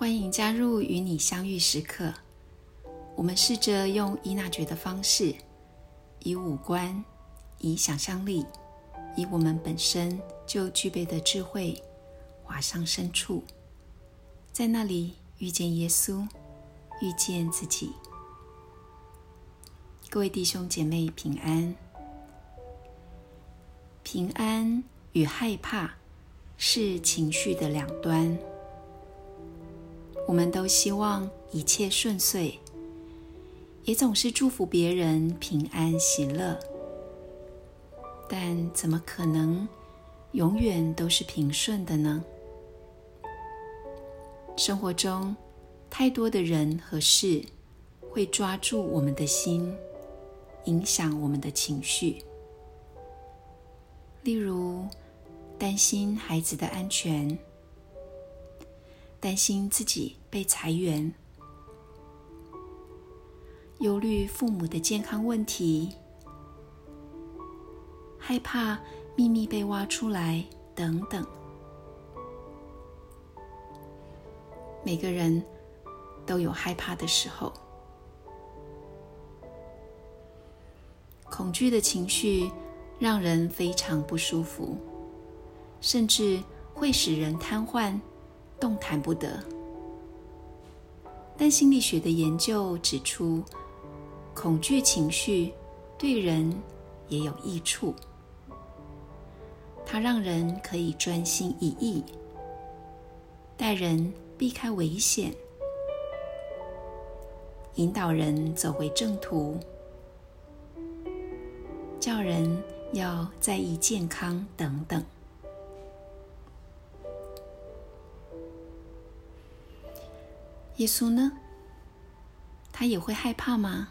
欢迎加入与你相遇时刻。我们试着用伊娜觉的方式，以五官，以想象力，以我们本身就具备的智慧，滑向深处，在那里遇见耶稣，遇见自己。各位弟兄姐妹平安。平安与害怕是情绪的两端。我们都希望一切顺遂，也总是祝福别人平安喜乐。但怎么可能永远都是平顺的呢？生活中太多的人和事会抓住我们的心，影响我们的情绪。例如，担心孩子的安全。担心自己被裁员，忧虑父母的健康问题，害怕秘密被挖出来，等等。每个人都有害怕的时候，恐惧的情绪让人非常不舒服，甚至会使人瘫痪。动弹不得，但心理学的研究指出，恐惧情绪对人也有益处。它让人可以专心一意，带人避开危险，引导人走回正途，叫人要在意健康等等。耶稣呢？他也会害怕吗？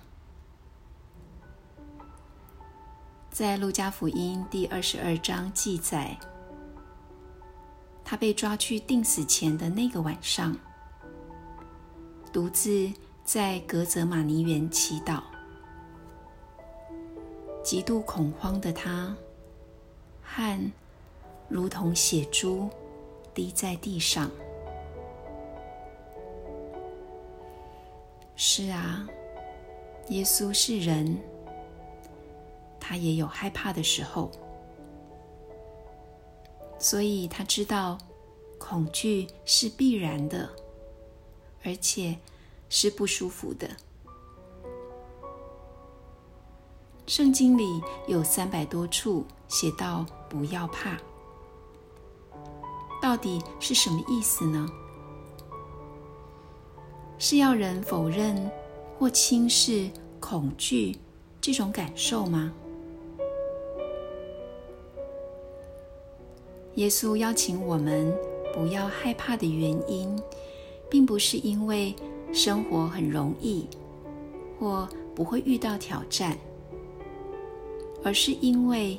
在路加福音第二十二章记载，他被抓去定死前的那个晚上，独自在格泽马尼园祈祷，极度恐慌的他，汗如同血珠滴在地上。是啊，耶稣是人，他也有害怕的时候，所以他知道恐惧是必然的，而且是不舒服的。圣经里有三百多处写到“不要怕”，到底是什么意思呢？是要人否认或轻视恐惧这种感受吗？耶稣邀请我们不要害怕的原因，并不是因为生活很容易或不会遇到挑战，而是因为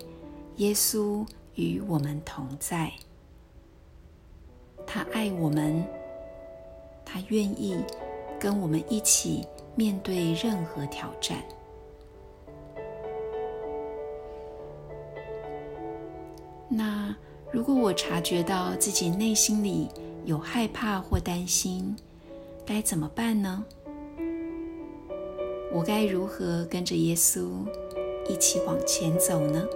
耶稣与我们同在，他爱我们，他愿意。跟我们一起面对任何挑战。那如果我察觉到自己内心里有害怕或担心，该怎么办呢？我该如何跟着耶稣一起往前走呢？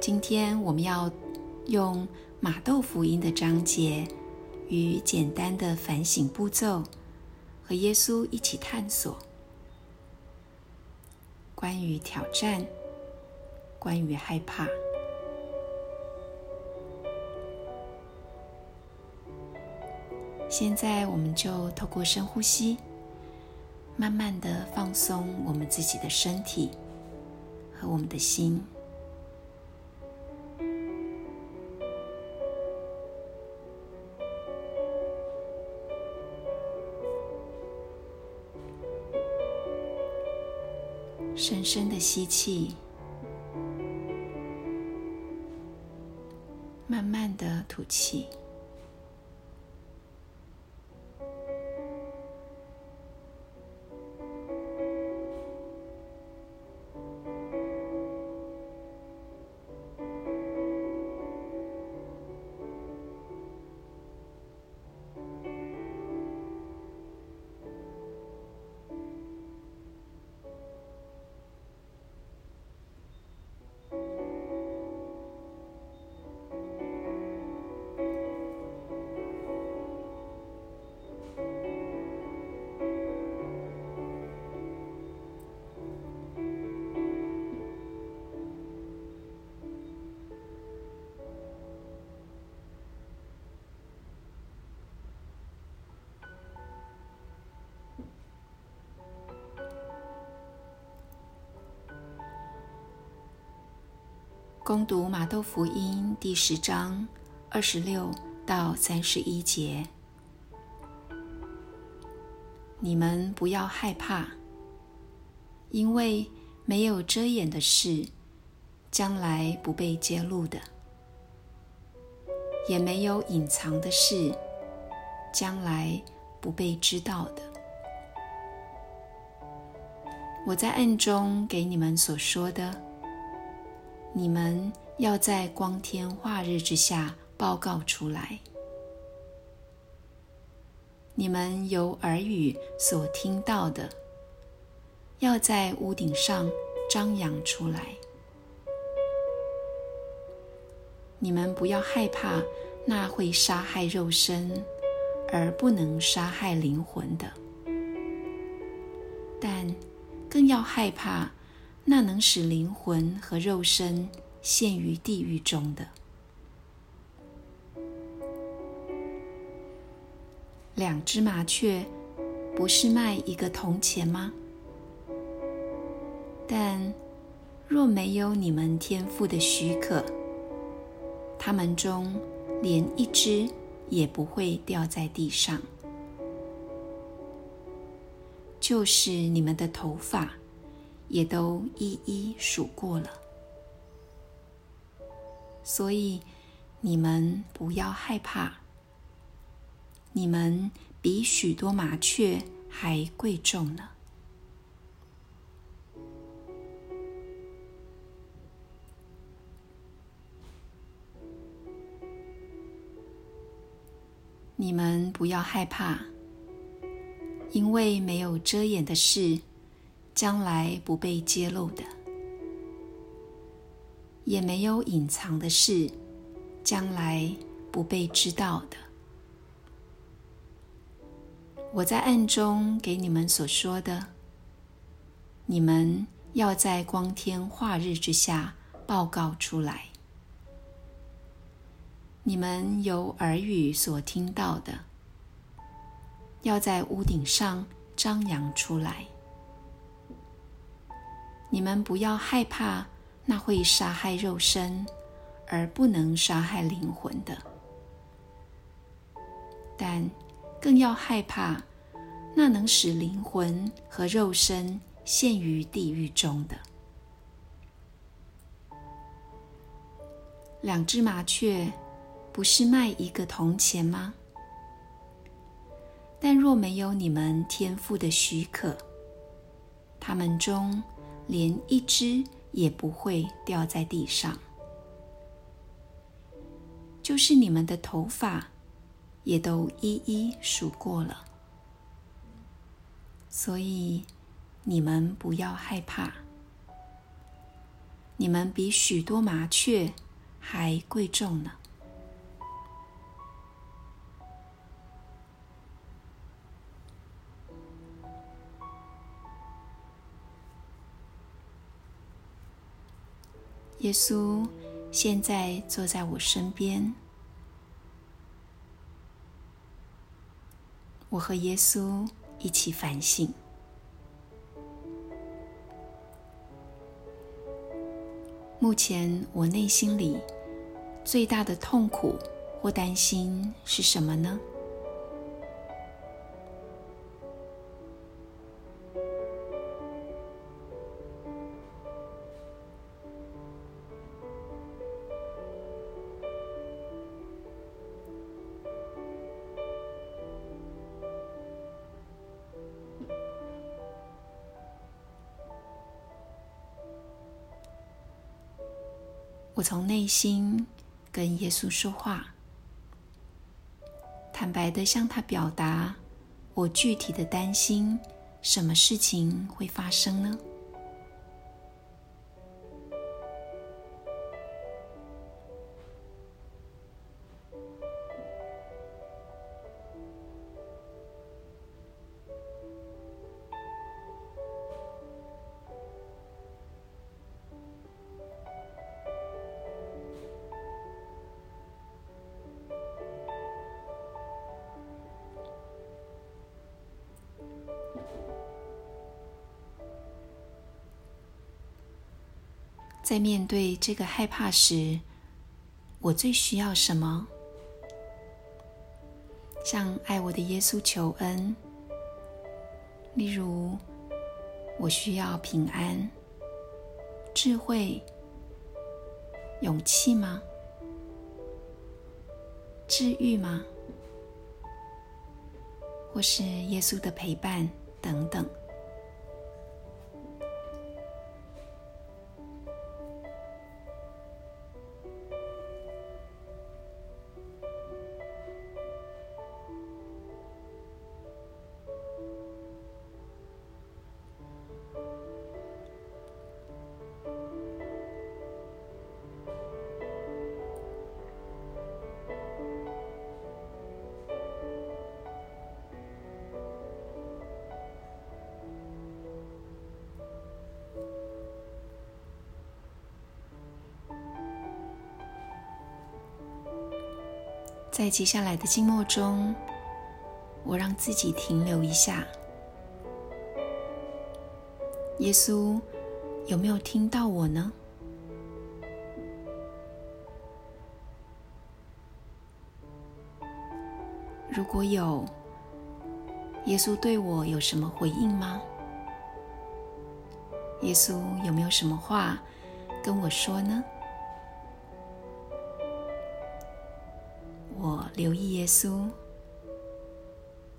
今天我们要用。马豆福音的章节与简单的反省步骤，和耶稣一起探索关于挑战，关于害怕。现在，我们就透过深呼吸，慢慢的放松我们自己的身体和我们的心。深深的吸气，慢慢的吐气。攻读马窦福音第十章二十六到三十一节。你们不要害怕，因为没有遮掩的事，将来不被揭露的；也没有隐藏的事，将来不被知道的。我在暗中给你们所说的。你们要在光天化日之下报告出来。你们由耳语所听到的，要在屋顶上张扬出来。你们不要害怕那会杀害肉身而不能杀害灵魂的，但更要害怕。那能使灵魂和肉身陷于地狱中的两只麻雀，不是卖一个铜钱吗？但若没有你们天赋的许可，它们中连一只也不会掉在地上。就是你们的头发。也都一一数过了，所以你们不要害怕。你们比许多麻雀还贵重呢。你们不要害怕，因为没有遮掩的事。将来不被揭露的，也没有隐藏的事；将来不被知道的，我在暗中给你们所说的，你们要在光天化日之下报告出来。你们有耳语所听到的，要在屋顶上张扬出来。你们不要害怕那会杀害肉身而不能杀害灵魂的，但更要害怕那能使灵魂和肉身陷于地狱中的。两只麻雀不是卖一个铜钱吗？但若没有你们天赋的许可，他们中。连一只也不会掉在地上，就是你们的头发，也都一一数过了。所以你们不要害怕，你们比许多麻雀还贵重呢。耶稣现在坐在我身边，我和耶稣一起反省。目前我内心里最大的痛苦或担心是什么呢？内心跟耶稣说话，坦白的向他表达我具体的担心，什么事情会发生呢？在面对这个害怕时，我最需要什么？向爱我的耶稣求恩。例如，我需要平安、智慧、勇气吗？治愈吗？或是耶稣的陪伴等等？在接下来的静默中，我让自己停留一下。耶稣有没有听到我呢？如果有，耶稣对我有什么回应吗？耶稣有没有什么话跟我说呢？留意耶稣，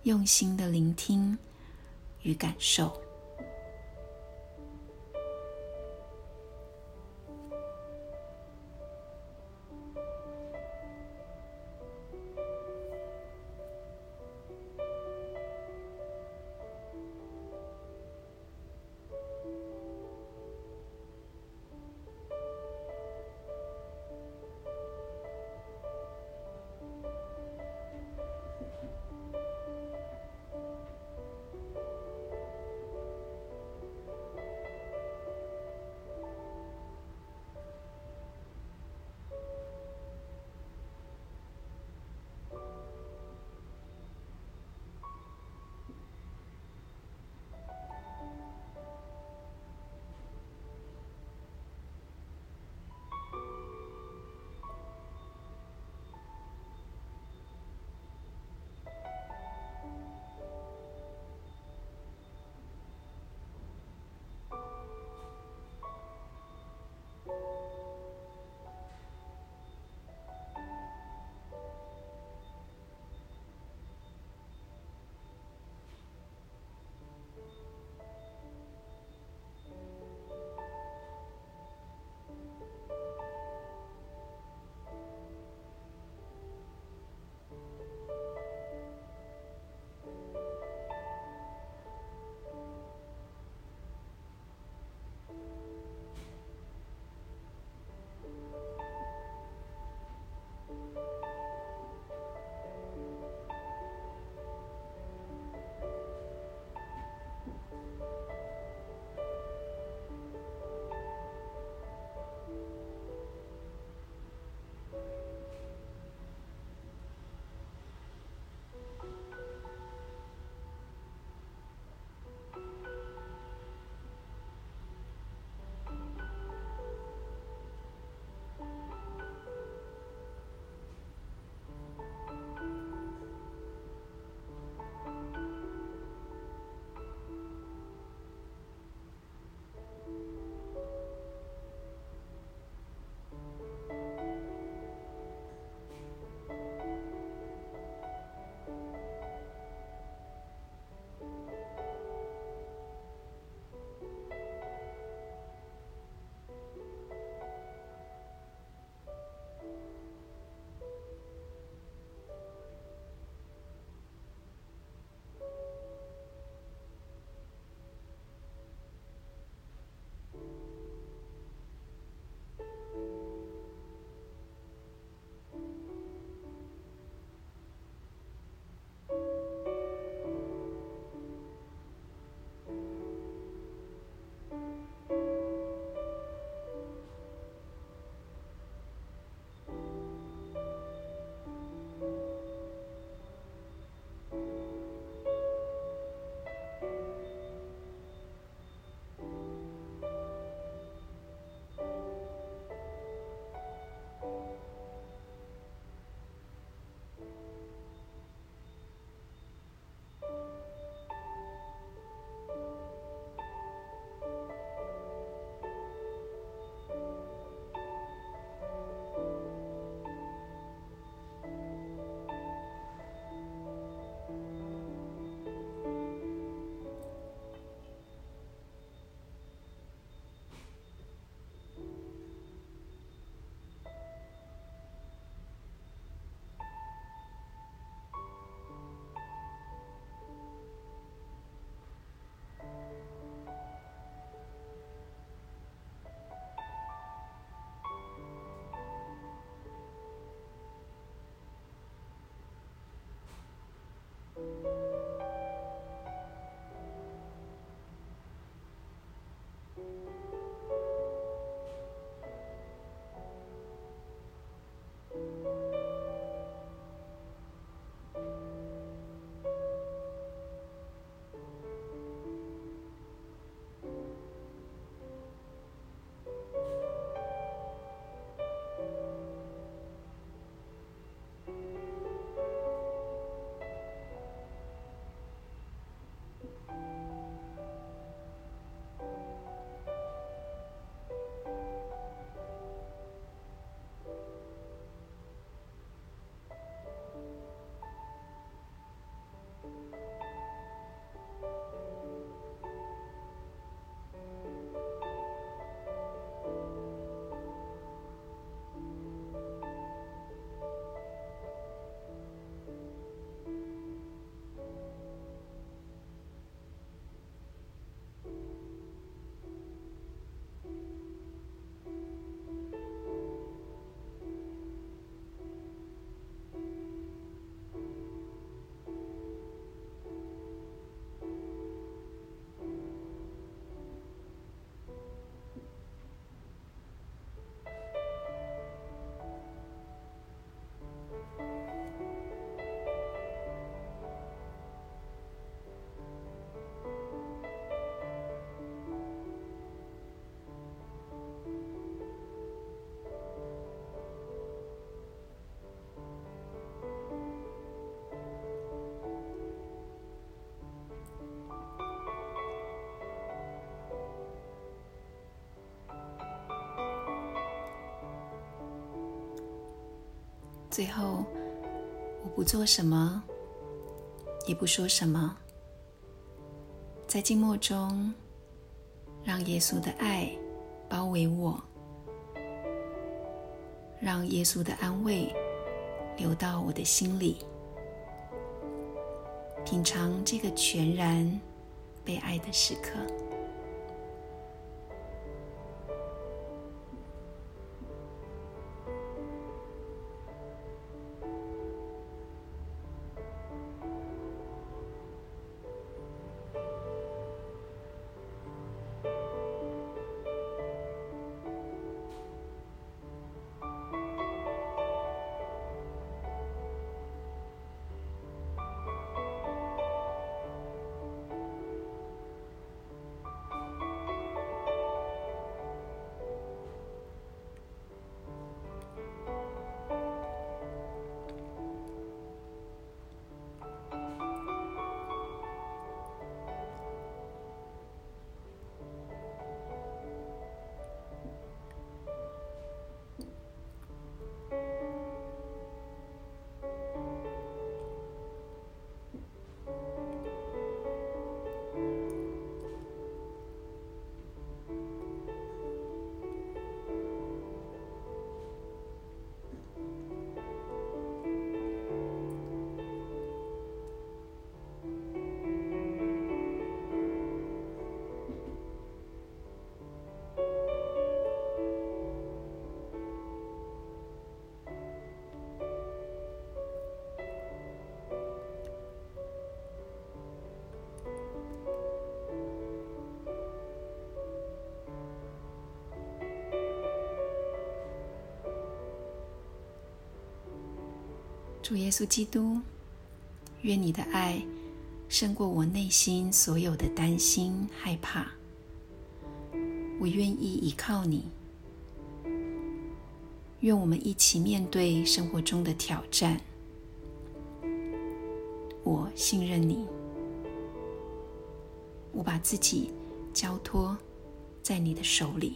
用心的聆听与感受。最后，我不做什么，也不说什么，在静默中，让耶稣的爱包围我，让耶稣的安慰流到我的心里，品尝这个全然被爱的时刻。主耶稣基督，愿你的爱胜过我内心所有的担心、害怕。我愿意依靠你。愿我们一起面对生活中的挑战。我信任你。我把自己交托在你的手里。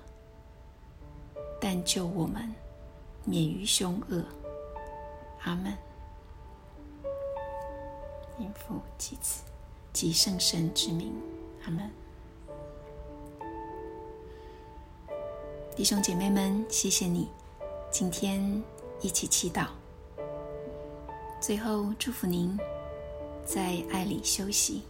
但救我们免于凶恶，阿门。应父及子及圣神之名，阿门。弟兄姐妹们，谢谢你今天一起祈祷。最后祝福您在爱里休息。